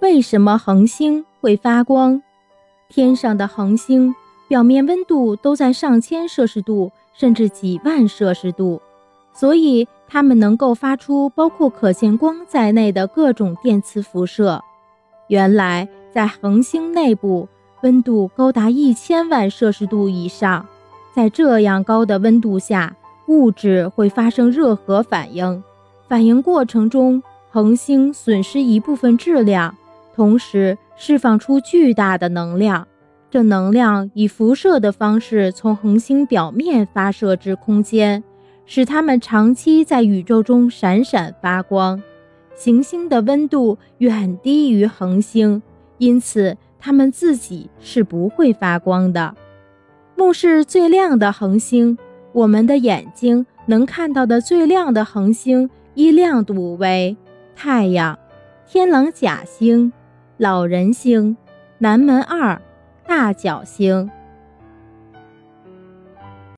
为什么恒星会发光？天上的恒星表面温度都在上千摄氏度，甚至几万摄氏度，所以它们能够发出包括可见光在内的各种电磁辐射。原来，在恒星内部，温度高达一千万摄氏度以上，在这样高的温度下，物质会发生热核反应，反应过程中，恒星损失一部分质量。同时释放出巨大的能量，这能量以辐射的方式从恒星表面发射至空间，使它们长期在宇宙中闪闪发光。行星的温度远低于恒星，因此它们自己是不会发光的。目视最亮的恒星，我们的眼睛能看到的最亮的恒星，依亮度为太阳、天狼假星。老人星、南门二、大角星。